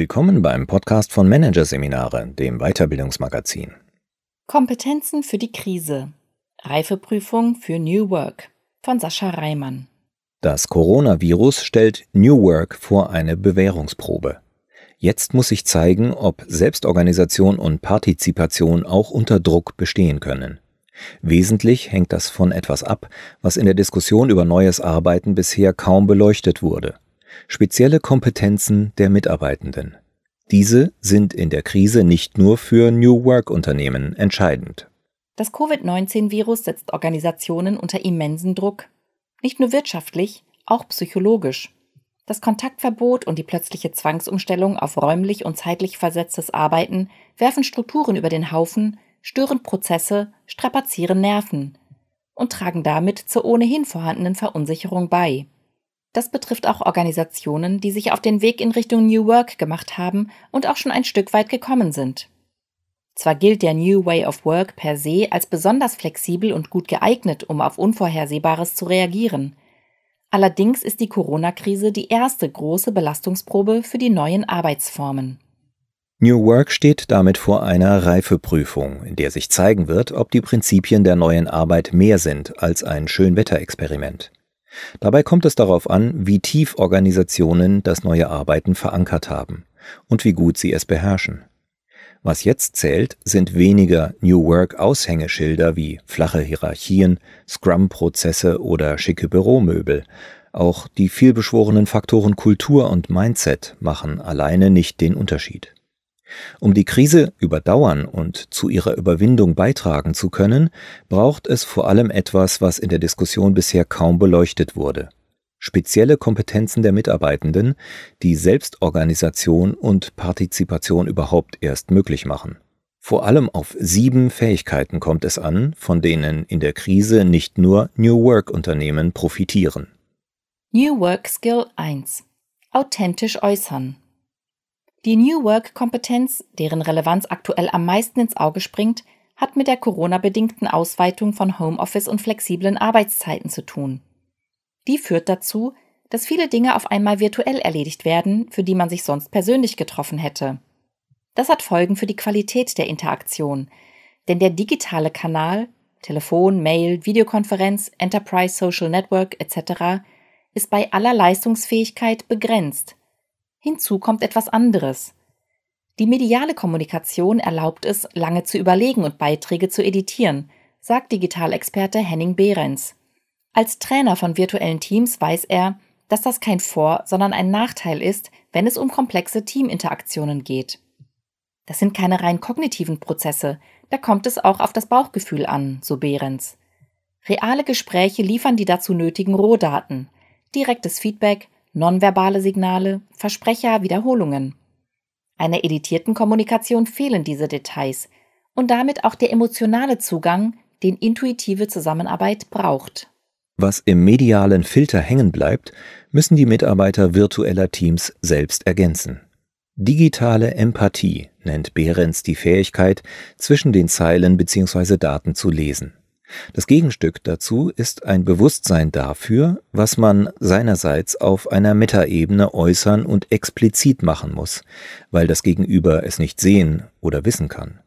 Willkommen beim Podcast von Managerseminare, dem Weiterbildungsmagazin. Kompetenzen für die Krise. Reifeprüfung für New Work von Sascha Reimann. Das Coronavirus stellt New Work vor eine Bewährungsprobe. Jetzt muss sich zeigen, ob Selbstorganisation und Partizipation auch unter Druck bestehen können. Wesentlich hängt das von etwas ab, was in der Diskussion über neues Arbeiten bisher kaum beleuchtet wurde. Spezielle Kompetenzen der Mitarbeitenden. Diese sind in der Krise nicht nur für New Work-Unternehmen entscheidend. Das Covid-19-Virus setzt Organisationen unter immensen Druck. Nicht nur wirtschaftlich, auch psychologisch. Das Kontaktverbot und die plötzliche Zwangsumstellung auf räumlich und zeitlich versetztes Arbeiten werfen Strukturen über den Haufen, stören Prozesse, strapazieren Nerven und tragen damit zur ohnehin vorhandenen Verunsicherung bei. Das betrifft auch Organisationen, die sich auf den Weg in Richtung New Work gemacht haben und auch schon ein Stück weit gekommen sind. Zwar gilt der New Way of Work per se als besonders flexibel und gut geeignet, um auf Unvorhersehbares zu reagieren. Allerdings ist die Corona-Krise die erste große Belastungsprobe für die neuen Arbeitsformen. New Work steht damit vor einer Reifeprüfung, in der sich zeigen wird, ob die Prinzipien der neuen Arbeit mehr sind als ein Schönwetterexperiment. Dabei kommt es darauf an, wie tief Organisationen das neue Arbeiten verankert haben und wie gut sie es beherrschen. Was jetzt zählt, sind weniger New Work Aushängeschilder wie flache Hierarchien, Scrum-Prozesse oder schicke Büromöbel. Auch die vielbeschworenen Faktoren Kultur und Mindset machen alleine nicht den Unterschied. Um die Krise überdauern und zu ihrer Überwindung beitragen zu können, braucht es vor allem etwas, was in der Diskussion bisher kaum beleuchtet wurde. Spezielle Kompetenzen der Mitarbeitenden, die Selbstorganisation und Partizipation überhaupt erst möglich machen. Vor allem auf sieben Fähigkeiten kommt es an, von denen in der Krise nicht nur New Work Unternehmen profitieren. New Work Skill 1 Authentisch äußern die New Work-Kompetenz, deren Relevanz aktuell am meisten ins Auge springt, hat mit der Corona-bedingten Ausweitung von Homeoffice und flexiblen Arbeitszeiten zu tun. Die führt dazu, dass viele Dinge auf einmal virtuell erledigt werden, für die man sich sonst persönlich getroffen hätte. Das hat Folgen für die Qualität der Interaktion, denn der digitale Kanal Telefon, Mail, Videokonferenz, Enterprise Social Network etc. ist bei aller Leistungsfähigkeit begrenzt Hinzu kommt etwas anderes. Die mediale Kommunikation erlaubt es, lange zu überlegen und Beiträge zu editieren, sagt Digitalexperte Henning Behrens. Als Trainer von virtuellen Teams weiß er, dass das kein Vor-, sondern ein Nachteil ist, wenn es um komplexe Teaminteraktionen geht. Das sind keine rein kognitiven Prozesse, da kommt es auch auf das Bauchgefühl an, so Behrens. Reale Gespräche liefern die dazu nötigen Rohdaten, direktes Feedback, nonverbale Signale, Versprecher, Wiederholungen. Einer editierten Kommunikation fehlen diese Details und damit auch der emotionale Zugang, den intuitive Zusammenarbeit braucht. Was im medialen Filter hängen bleibt, müssen die Mitarbeiter virtueller Teams selbst ergänzen. Digitale Empathie nennt Behrens die Fähigkeit, zwischen den Zeilen bzw. Daten zu lesen. Das Gegenstück dazu ist ein Bewusstsein dafür, was man seinerseits auf einer Metaebene äußern und explizit machen muss, weil das Gegenüber es nicht sehen oder wissen kann,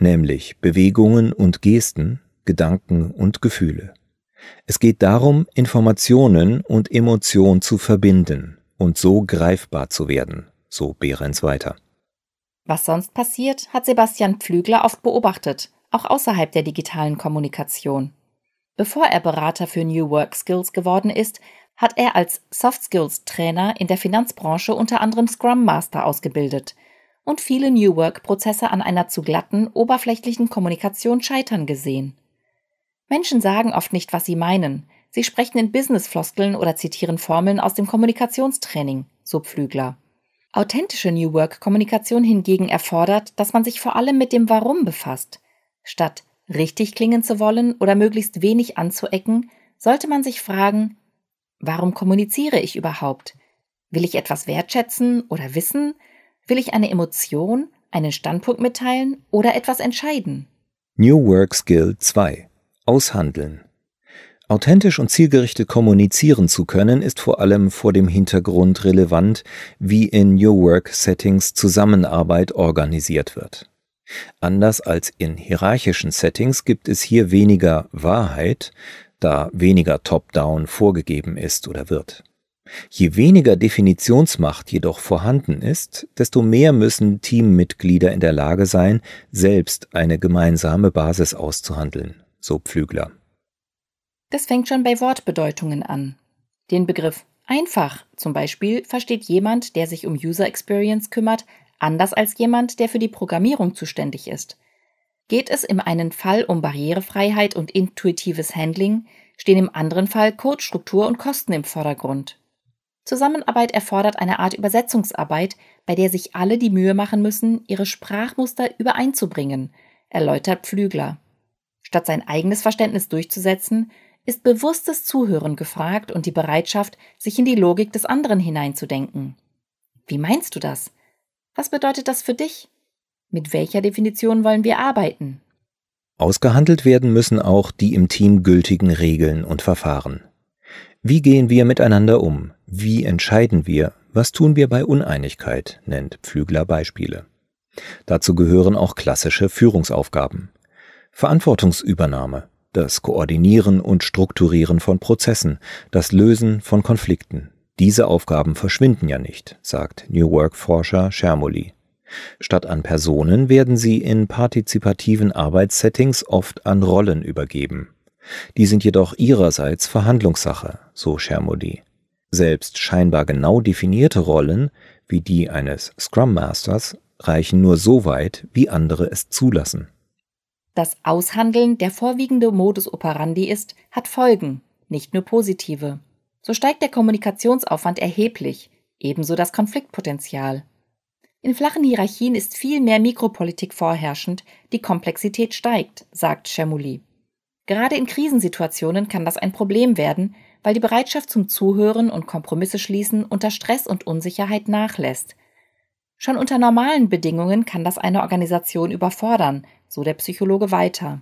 nämlich Bewegungen und Gesten, Gedanken und Gefühle. Es geht darum, Informationen und Emotion zu verbinden und so greifbar zu werden, so Behrens weiter. Was sonst passiert, hat Sebastian Pflügler oft beobachtet auch außerhalb der digitalen Kommunikation. Bevor er Berater für New Work Skills geworden ist, hat er als Soft Skills Trainer in der Finanzbranche unter anderem Scrum Master ausgebildet und viele New Work Prozesse an einer zu glatten, oberflächlichen Kommunikation scheitern gesehen. Menschen sagen oft nicht, was sie meinen. Sie sprechen in Business-Floskeln oder zitieren Formeln aus dem Kommunikationstraining, so Pflügler. Authentische New Work Kommunikation hingegen erfordert, dass man sich vor allem mit dem Warum befasst. Statt richtig klingen zu wollen oder möglichst wenig anzuecken, sollte man sich fragen, warum kommuniziere ich überhaupt? Will ich etwas wertschätzen oder wissen? Will ich eine Emotion, einen Standpunkt mitteilen oder etwas entscheiden? New Work Skill 2 Aushandeln Authentisch und zielgerichtet kommunizieren zu können, ist vor allem vor dem Hintergrund relevant, wie in New Work Settings Zusammenarbeit organisiert wird. Anders als in hierarchischen Settings gibt es hier weniger Wahrheit, da weniger top-down vorgegeben ist oder wird. Je weniger Definitionsmacht jedoch vorhanden ist, desto mehr müssen Teammitglieder in der Lage sein, selbst eine gemeinsame Basis auszuhandeln, so Pflügler. Das fängt schon bei Wortbedeutungen an. Den Begriff einfach zum Beispiel versteht jemand, der sich um User Experience kümmert, anders als jemand, der für die Programmierung zuständig ist. Geht es im einen Fall um Barrierefreiheit und intuitives Handling, stehen im anderen Fall Codestruktur und Kosten im Vordergrund. Zusammenarbeit erfordert eine Art Übersetzungsarbeit, bei der sich alle die Mühe machen müssen, ihre Sprachmuster übereinzubringen, erläutert Pflügler. Statt sein eigenes Verständnis durchzusetzen, ist bewusstes Zuhören gefragt und die Bereitschaft, sich in die Logik des anderen hineinzudenken. Wie meinst du das? Was bedeutet das für dich? Mit welcher Definition wollen wir arbeiten? Ausgehandelt werden müssen auch die im Team gültigen Regeln und Verfahren. Wie gehen wir miteinander um? Wie entscheiden wir? Was tun wir bei Uneinigkeit? nennt Pflügler Beispiele. Dazu gehören auch klassische Führungsaufgaben. Verantwortungsübernahme, das Koordinieren und Strukturieren von Prozessen, das Lösen von Konflikten. Diese Aufgaben verschwinden ja nicht, sagt New Work-Forscher Schermoli. Statt an Personen werden sie in partizipativen Arbeitssettings oft an Rollen übergeben. Die sind jedoch ihrerseits Verhandlungssache, so Schermoli. Selbst scheinbar genau definierte Rollen, wie die eines Scrum Masters, reichen nur so weit, wie andere es zulassen. Das Aushandeln, der vorwiegende Modus operandi ist, hat Folgen, nicht nur positive. So steigt der Kommunikationsaufwand erheblich, ebenso das Konfliktpotenzial. In flachen Hierarchien ist viel mehr Mikropolitik vorherrschend, die Komplexität steigt, sagt Chermouli. Gerade in Krisensituationen kann das ein Problem werden, weil die Bereitschaft zum Zuhören und Kompromisse schließen unter Stress und Unsicherheit nachlässt. Schon unter normalen Bedingungen kann das eine Organisation überfordern, so der Psychologe weiter.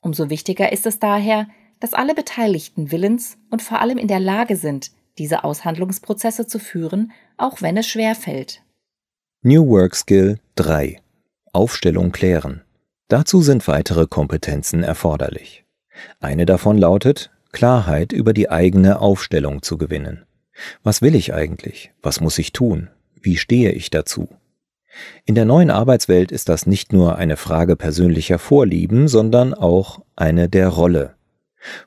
Umso wichtiger ist es daher, dass alle Beteiligten willens und vor allem in der Lage sind, diese Aushandlungsprozesse zu führen, auch wenn es schwer fällt. New Work Skill 3 Aufstellung klären. Dazu sind weitere Kompetenzen erforderlich. Eine davon lautet, Klarheit über die eigene Aufstellung zu gewinnen. Was will ich eigentlich? Was muss ich tun? Wie stehe ich dazu? In der neuen Arbeitswelt ist das nicht nur eine Frage persönlicher Vorlieben, sondern auch eine der Rolle.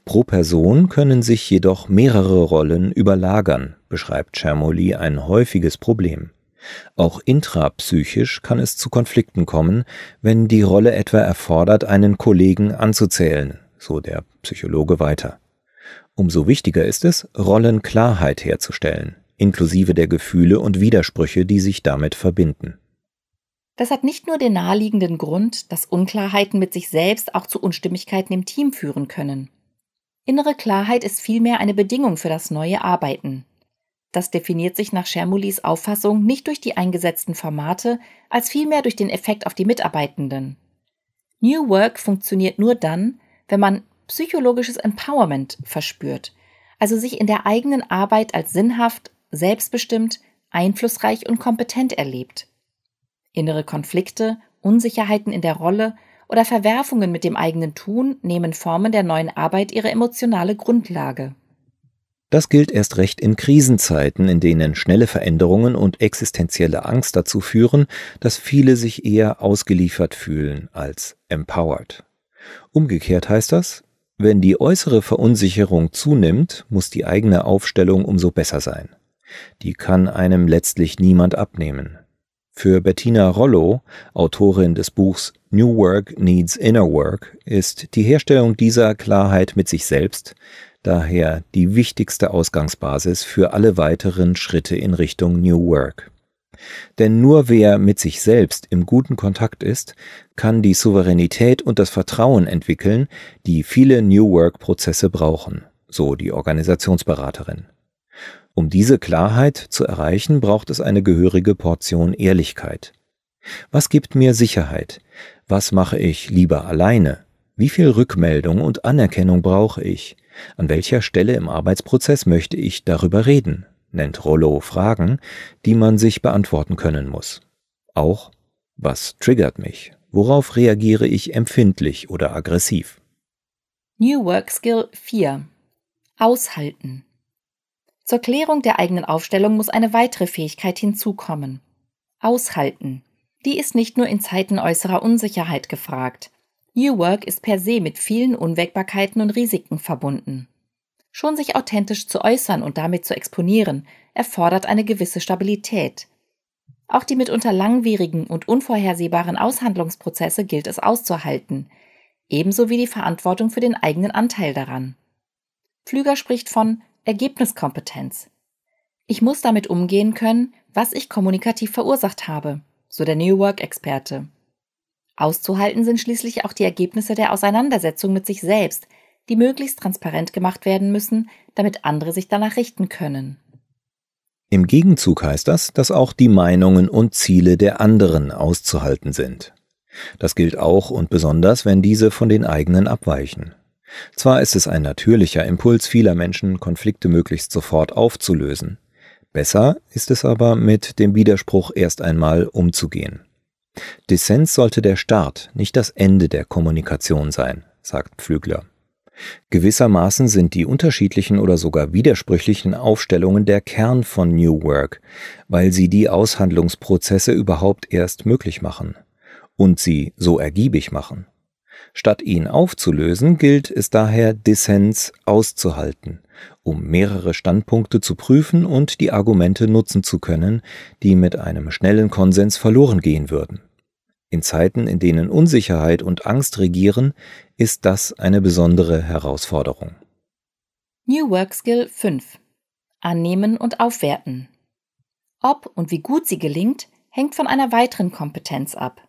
Pro Person können sich jedoch mehrere Rollen überlagern, beschreibt Chermoli ein häufiges Problem. Auch intrapsychisch kann es zu Konflikten kommen, wenn die Rolle etwa erfordert, einen Kollegen anzuzählen, so der Psychologe weiter. Umso wichtiger ist es, Rollenklarheit herzustellen, inklusive der Gefühle und Widersprüche, die sich damit verbinden. Das hat nicht nur den naheliegenden Grund, dass Unklarheiten mit sich selbst auch zu Unstimmigkeiten im Team führen können. Innere Klarheit ist vielmehr eine Bedingung für das neue Arbeiten. Das definiert sich nach Schermulis Auffassung nicht durch die eingesetzten Formate, als vielmehr durch den Effekt auf die Mitarbeitenden. New Work funktioniert nur dann, wenn man psychologisches Empowerment verspürt, also sich in der eigenen Arbeit als sinnhaft, selbstbestimmt, einflussreich und kompetent erlebt. Innere Konflikte, Unsicherheiten in der Rolle oder Verwerfungen mit dem eigenen Tun nehmen Formen der neuen Arbeit ihre emotionale Grundlage. Das gilt erst recht in Krisenzeiten, in denen schnelle Veränderungen und existenzielle Angst dazu führen, dass viele sich eher ausgeliefert fühlen als empowered. Umgekehrt heißt das, wenn die äußere Verunsicherung zunimmt, muss die eigene Aufstellung umso besser sein. Die kann einem letztlich niemand abnehmen. Für Bettina Rollo, Autorin des Buchs New Work Needs Inner Work, ist die Herstellung dieser Klarheit mit sich selbst daher die wichtigste Ausgangsbasis für alle weiteren Schritte in Richtung New Work. Denn nur wer mit sich selbst im guten Kontakt ist, kann die Souveränität und das Vertrauen entwickeln, die viele New Work-Prozesse brauchen, so die Organisationsberaterin. Um diese Klarheit zu erreichen, braucht es eine gehörige Portion Ehrlichkeit. Was gibt mir Sicherheit? Was mache ich lieber alleine? Wie viel Rückmeldung und Anerkennung brauche ich? An welcher Stelle im Arbeitsprozess möchte ich darüber reden? nennt Rollo Fragen, die man sich beantworten können muss. Auch, was triggert mich? Worauf reagiere ich empfindlich oder aggressiv? New Work Skill 4 Aushalten. Zur Klärung der eigenen Aufstellung muss eine weitere Fähigkeit hinzukommen. Aushalten. Die ist nicht nur in Zeiten äußerer Unsicherheit gefragt. New Work ist per se mit vielen Unwägbarkeiten und Risiken verbunden. Schon sich authentisch zu äußern und damit zu exponieren, erfordert eine gewisse Stabilität. Auch die mitunter langwierigen und unvorhersehbaren Aushandlungsprozesse gilt es auszuhalten, ebenso wie die Verantwortung für den eigenen Anteil daran. Pflüger spricht von Ergebniskompetenz. Ich muss damit umgehen können, was ich kommunikativ verursacht habe, so der New Work-Experte. Auszuhalten sind schließlich auch die Ergebnisse der Auseinandersetzung mit sich selbst, die möglichst transparent gemacht werden müssen, damit andere sich danach richten können. Im Gegenzug heißt das, dass auch die Meinungen und Ziele der anderen auszuhalten sind. Das gilt auch und besonders, wenn diese von den eigenen abweichen. Zwar ist es ein natürlicher Impuls vieler Menschen, Konflikte möglichst sofort aufzulösen. Besser ist es aber, mit dem Widerspruch erst einmal umzugehen. Dissens sollte der Start, nicht das Ende der Kommunikation sein, sagt Pflügler. Gewissermaßen sind die unterschiedlichen oder sogar widersprüchlichen Aufstellungen der Kern von New Work, weil sie die Aushandlungsprozesse überhaupt erst möglich machen und sie so ergiebig machen. Statt ihn aufzulösen, gilt es daher, Dissens auszuhalten, um mehrere Standpunkte zu prüfen und die Argumente nutzen zu können, die mit einem schnellen Konsens verloren gehen würden. In Zeiten, in denen Unsicherheit und Angst regieren, ist das eine besondere Herausforderung. New Work Skill 5 Annehmen und aufwerten. Ob und wie gut sie gelingt, hängt von einer weiteren Kompetenz ab.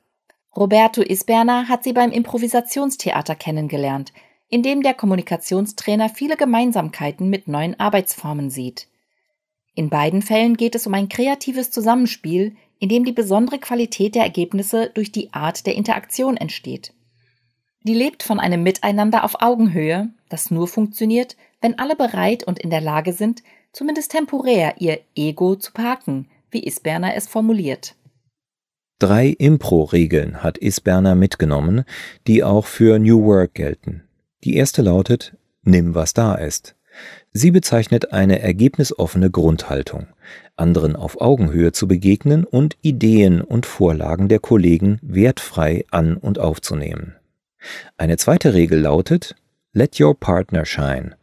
Roberto Isberner hat sie beim Improvisationstheater kennengelernt, in dem der Kommunikationstrainer viele Gemeinsamkeiten mit neuen Arbeitsformen sieht. In beiden Fällen geht es um ein kreatives Zusammenspiel, in dem die besondere Qualität der Ergebnisse durch die Art der Interaktion entsteht. Die lebt von einem Miteinander auf Augenhöhe, das nur funktioniert, wenn alle bereit und in der Lage sind, zumindest temporär ihr Ego zu parken, wie Isberner es formuliert. Drei Impro-Regeln hat Isberner mitgenommen, die auch für New Work gelten. Die erste lautet, nimm was da ist. Sie bezeichnet eine ergebnisoffene Grundhaltung, anderen auf Augenhöhe zu begegnen und Ideen und Vorlagen der Kollegen wertfrei an und aufzunehmen. Eine zweite Regel lautet Let your partner shine.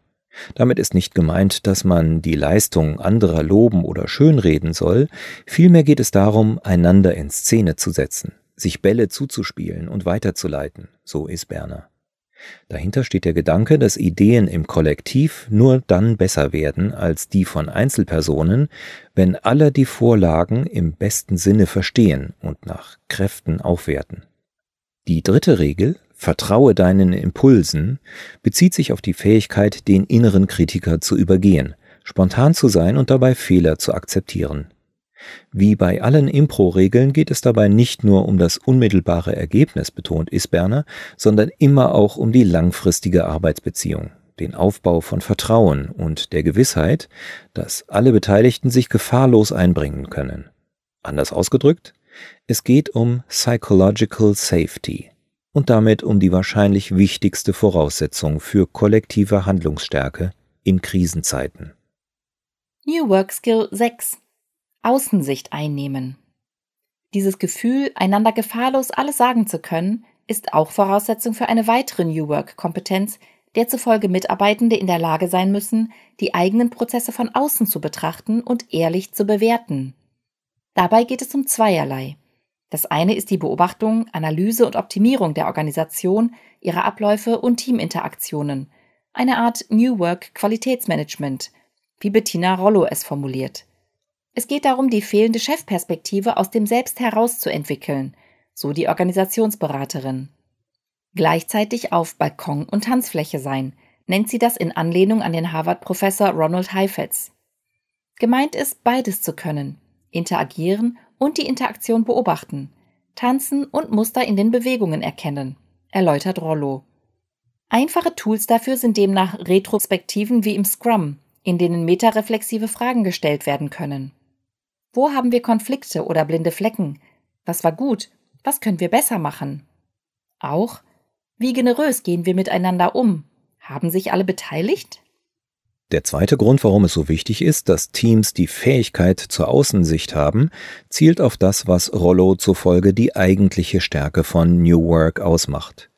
Damit ist nicht gemeint, dass man die Leistung anderer loben oder schönreden soll, vielmehr geht es darum, einander in Szene zu setzen, sich Bälle zuzuspielen und weiterzuleiten, so ist Berner. Dahinter steht der Gedanke, dass Ideen im Kollektiv nur dann besser werden als die von Einzelpersonen, wenn alle die Vorlagen im besten Sinne verstehen und nach Kräften aufwerten. Die dritte Regel, Vertraue deinen Impulsen, bezieht sich auf die Fähigkeit, den inneren Kritiker zu übergehen, spontan zu sein und dabei Fehler zu akzeptieren. Wie bei allen Impro-Regeln geht es dabei nicht nur um das unmittelbare Ergebnis, betont Isberner, sondern immer auch um die langfristige Arbeitsbeziehung, den Aufbau von Vertrauen und der Gewissheit, dass alle Beteiligten sich gefahrlos einbringen können. Anders ausgedrückt, es geht um Psychological Safety und damit um die wahrscheinlich wichtigste Voraussetzung für kollektive Handlungsstärke in Krisenzeiten. New Work Skill 6 Außensicht einnehmen. Dieses Gefühl, einander gefahrlos alles sagen zu können, ist auch Voraussetzung für eine weitere New Work-Kompetenz, der zufolge Mitarbeitende in der Lage sein müssen, die eigenen Prozesse von außen zu betrachten und ehrlich zu bewerten. Dabei geht es um zweierlei. Das eine ist die Beobachtung, Analyse und Optimierung der Organisation, ihrer Abläufe und Teaminteraktionen, eine Art New Work Qualitätsmanagement, wie Bettina Rollo es formuliert. Es geht darum, die fehlende Chefperspektive aus dem Selbst herauszuentwickeln, so die Organisationsberaterin. Gleichzeitig auf Balkon und Tanzfläche sein, nennt sie das in Anlehnung an den Harvard-Professor Ronald Heifetz. Gemeint ist, beides zu können, interagieren und die Interaktion beobachten, tanzen und Muster in den Bewegungen erkennen, erläutert Rollo. Einfache Tools dafür sind demnach Retrospektiven wie im Scrum, in denen metareflexive Fragen gestellt werden können. Wo haben wir Konflikte oder blinde Flecken? Was war gut? Was können wir besser machen? Auch, wie generös gehen wir miteinander um? Haben sich alle beteiligt? Der zweite Grund, warum es so wichtig ist, dass Teams die Fähigkeit zur Außensicht haben, zielt auf das, was Rollo zufolge die eigentliche Stärke von New Work ausmacht.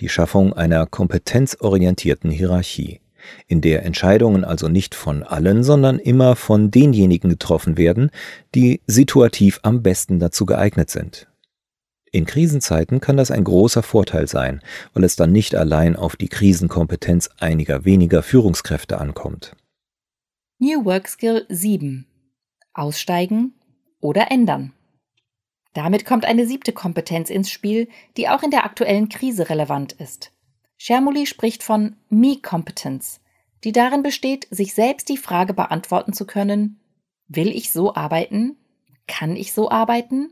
Die Schaffung einer kompetenzorientierten Hierarchie, in der Entscheidungen also nicht von allen, sondern immer von denjenigen getroffen werden, die situativ am besten dazu geeignet sind. In Krisenzeiten kann das ein großer Vorteil sein, weil es dann nicht allein auf die Krisenkompetenz einiger weniger Führungskräfte ankommt. New Work Skill 7. Aussteigen oder ändern. Damit kommt eine siebte Kompetenz ins Spiel, die auch in der aktuellen Krise relevant ist. Schermuli spricht von Me-Competence, die darin besteht, sich selbst die Frage beantworten zu können, will ich so arbeiten? Kann ich so arbeiten?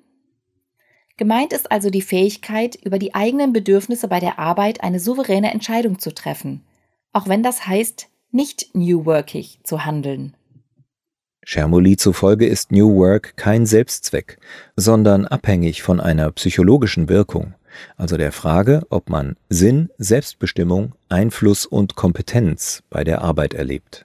Gemeint ist also die Fähigkeit, über die eigenen Bedürfnisse bei der Arbeit eine souveräne Entscheidung zu treffen, auch wenn das heißt, nicht New Workig zu handeln. Schermoli zufolge ist New Work kein Selbstzweck, sondern abhängig von einer psychologischen Wirkung, also der Frage, ob man Sinn, Selbstbestimmung, Einfluss und Kompetenz bei der Arbeit erlebt.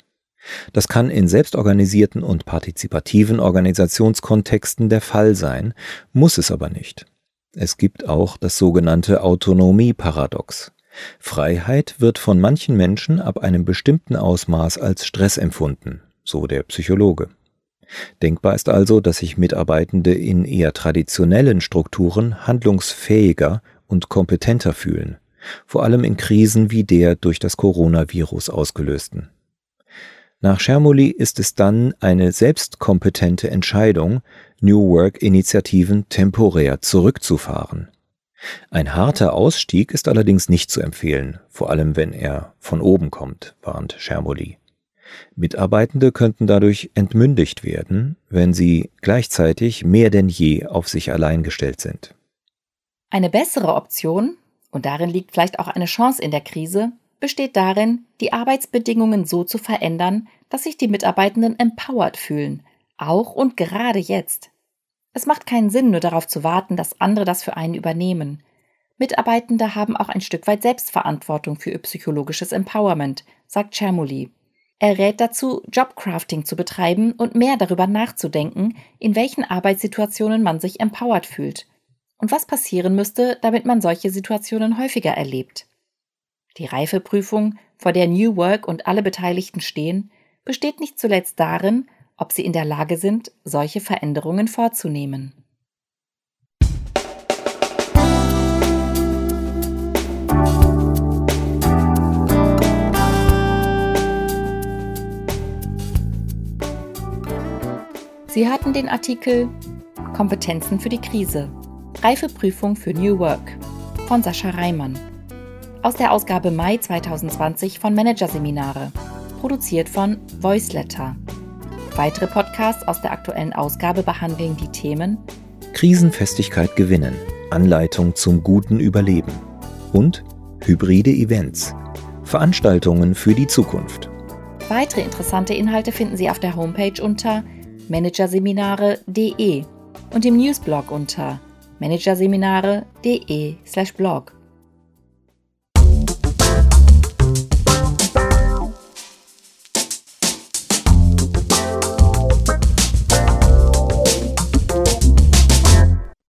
Das kann in selbstorganisierten und partizipativen Organisationskontexten der Fall sein, muss es aber nicht. Es gibt auch das sogenannte Autonomieparadox. Freiheit wird von manchen Menschen ab einem bestimmten Ausmaß als Stress empfunden, so der Psychologe. Denkbar ist also, dass sich Mitarbeitende in eher traditionellen Strukturen handlungsfähiger und kompetenter fühlen, vor allem in Krisen wie der durch das Coronavirus ausgelösten. Nach Schermoli ist es dann eine selbstkompetente Entscheidung, New Work-Initiativen temporär zurückzufahren. Ein harter Ausstieg ist allerdings nicht zu empfehlen, vor allem wenn er von oben kommt, warnt Schermoli. Mitarbeitende könnten dadurch entmündigt werden, wenn sie gleichzeitig mehr denn je auf sich allein gestellt sind. Eine bessere Option, und darin liegt vielleicht auch eine Chance in der Krise, besteht darin, die Arbeitsbedingungen so zu verändern, dass sich die Mitarbeitenden empowered fühlen, auch und gerade jetzt. Es macht keinen Sinn, nur darauf zu warten, dass andere das für einen übernehmen. Mitarbeitende haben auch ein Stück weit Selbstverantwortung für ihr psychologisches Empowerment, sagt Chermuli. Er rät dazu, Jobcrafting zu betreiben und mehr darüber nachzudenken, in welchen Arbeitssituationen man sich empowered fühlt und was passieren müsste, damit man solche Situationen häufiger erlebt. Die Reifeprüfung, vor der New Work und alle Beteiligten stehen, besteht nicht zuletzt darin, ob sie in der Lage sind, solche Veränderungen vorzunehmen. Sie hatten den Artikel Kompetenzen für die Krise. Reifeprüfung für New Work von Sascha Reimann aus der Ausgabe Mai 2020 von Managerseminare, produziert von Voiceletter. Weitere Podcasts aus der aktuellen Ausgabe behandeln die Themen Krisenfestigkeit gewinnen, Anleitung zum guten Überleben und hybride Events, Veranstaltungen für die Zukunft. Weitere interessante Inhalte finden Sie auf der Homepage unter managerseminare.de und im Newsblog unter managerseminare.de/blog.